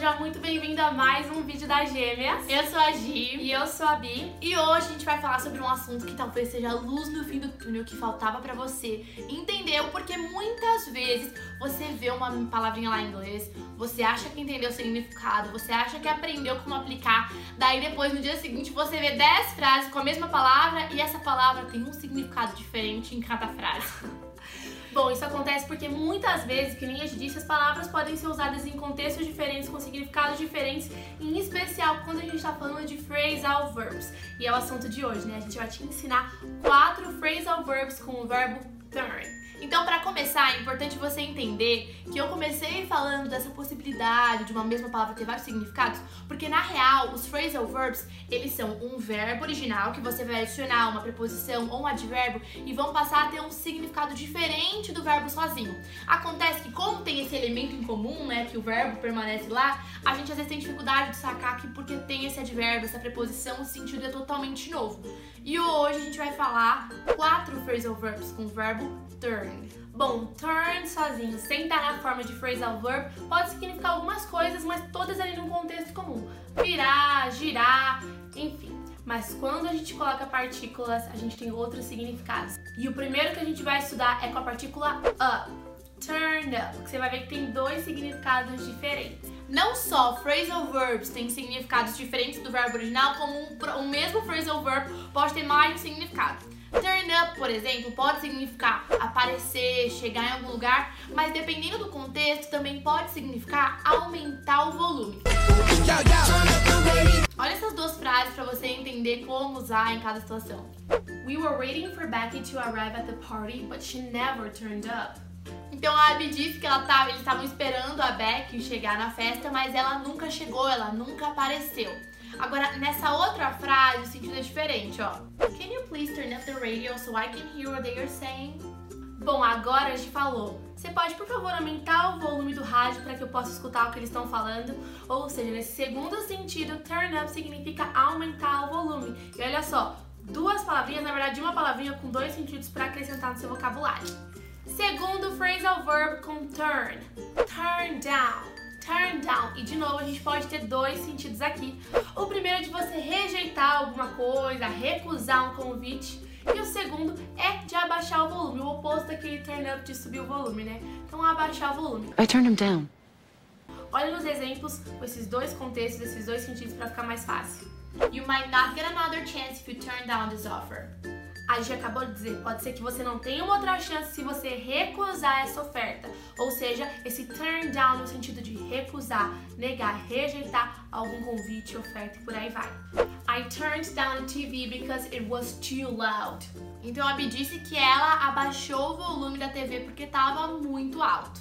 seja muito bem-vindo a mais um vídeo das Gêmeas. Eu sou a Gi. E eu sou a Bi. E hoje a gente vai falar sobre um assunto que talvez seja a luz no fim do túnel que faltava pra você. Entendeu? Porque muitas vezes você vê uma palavrinha lá em inglês, você acha que entendeu o significado, você acha que aprendeu como aplicar, daí depois no dia seguinte você vê 10 frases com a mesma palavra e essa palavra tem um significado diferente em cada frase. Bom, isso acontece porque muitas vezes, que nem a gente disse, as palavras podem ser usadas em contextos diferentes, com significados diferentes, em especial quando a gente está falando de phrasal verbs. E é o assunto de hoje, né? A gente vai te ensinar quatro phrasal verbs com o verbo turn. Então, para começar, é importante você entender que eu comecei falando dessa possibilidade de uma mesma palavra ter vários significados, porque na real, os phrasal verbs, eles são um verbo original que você vai adicionar uma preposição ou um advérbio e vão passar a ter um significado diferente do verbo sozinho. Acontece que como tem esse elemento em comum, né, que o verbo permanece lá, a gente às vezes tem dificuldade de sacar que porque tem esse advérbio, essa preposição, o sentido é totalmente novo. E hoje a gente vai falar quatro phrasal verbs com o verbo turn. Bom, turn sozinho, sem estar na forma de phrasal verb, pode significar algumas coisas, mas todas ali num contexto comum. Virar, girar, enfim. Mas quando a gente coloca partículas, a gente tem outros significados. E o primeiro que a gente vai estudar é com a partícula up. Turn up, você vai ver que tem dois significados diferentes. Não só phrasal verbs têm significados diferentes do verbo original, como um, o mesmo phrasal verb pode ter mais um significado. Por exemplo, pode significar aparecer, chegar em algum lugar, mas dependendo do contexto também pode significar aumentar o volume. Olha essas duas frases para você entender como usar em cada situação. We were waiting for Becky to arrive at the party, but she never turned up. Então a Abby disse que ela tava, eles estavam esperando a Becky chegar na festa, mas ela nunca chegou, ela nunca apareceu. Agora, nessa outra frase, o sentido é diferente, ó. Can you please turn up the radio so I can hear what they are saying? Bom, agora a gente falou. Você pode, por favor, aumentar o volume do rádio para que eu possa escutar o que eles estão falando? Ou seja, nesse segundo sentido, turn up significa aumentar o volume. E olha só, duas palavrinhas, na verdade, uma palavrinha com dois sentidos para acrescentar no seu vocabulário. Segundo phrasal verb com turn. Turn down turn down. E de novo, a gente pode ter dois sentidos aqui. O primeiro é de você rejeitar alguma coisa, recusar um convite. E o segundo é de abaixar o volume, o oposto daquele turn up de subir o volume, né? Então, abaixar o volume. I turned him down. Olha nos exemplos com esses dois contextos, esses dois sentidos para ficar mais fácil. You might not get another chance if you turn down this offer a gente acabou de dizer, pode ser que você não tenha uma outra chance se você recusar essa oferta. Ou seja, esse turn down no sentido de recusar, negar, rejeitar algum convite, oferta e por aí vai. I turned down the TV because it was too loud. Então a Bi disse que ela abaixou o volume da TV porque estava muito alto.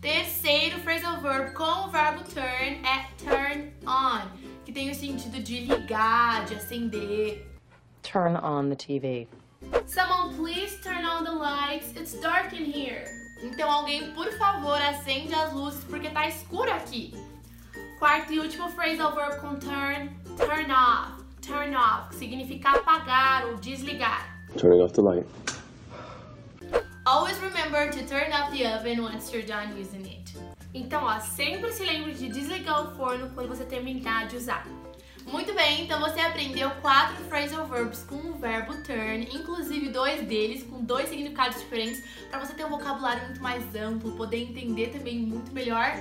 Terceiro phrasal verb com o verbo turn é turn on, que tem o sentido de ligar, de acender turn on the TV. Someone please turn on the lights. It's dark in here. Então alguém, por favor, acende as luzes porque tá escuro aqui. Quarto e último phrasal verb com turn, turn off. Turn off, que significa apagar ou desligar. Turning off the light. Always remember to turn off the oven once you're done using it. Então, ó, sempre se lembre de desligar o forno quando você terminar de usar. Muito bem, então você aprendeu quatro phrasal verbs com o verbo turn, inclusive dois deles com dois significados diferentes, para você ter um vocabulário muito mais amplo, poder entender também muito melhor.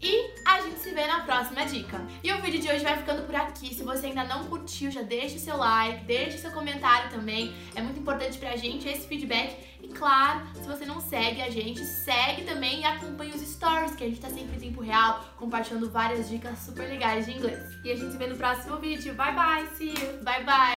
E a gente se vê na próxima dica. E o vídeo de hoje vai ficando por aqui. Se você ainda não curtiu, já deixa o seu like, deixa o seu comentário também. É muito importante pra gente esse feedback. E claro, se você não segue a gente, segue também e acompanha que a gente tá sempre em tempo real, compartilhando várias dicas super legais de inglês. E a gente se vê no próximo vídeo. Bye bye, see you! Bye bye!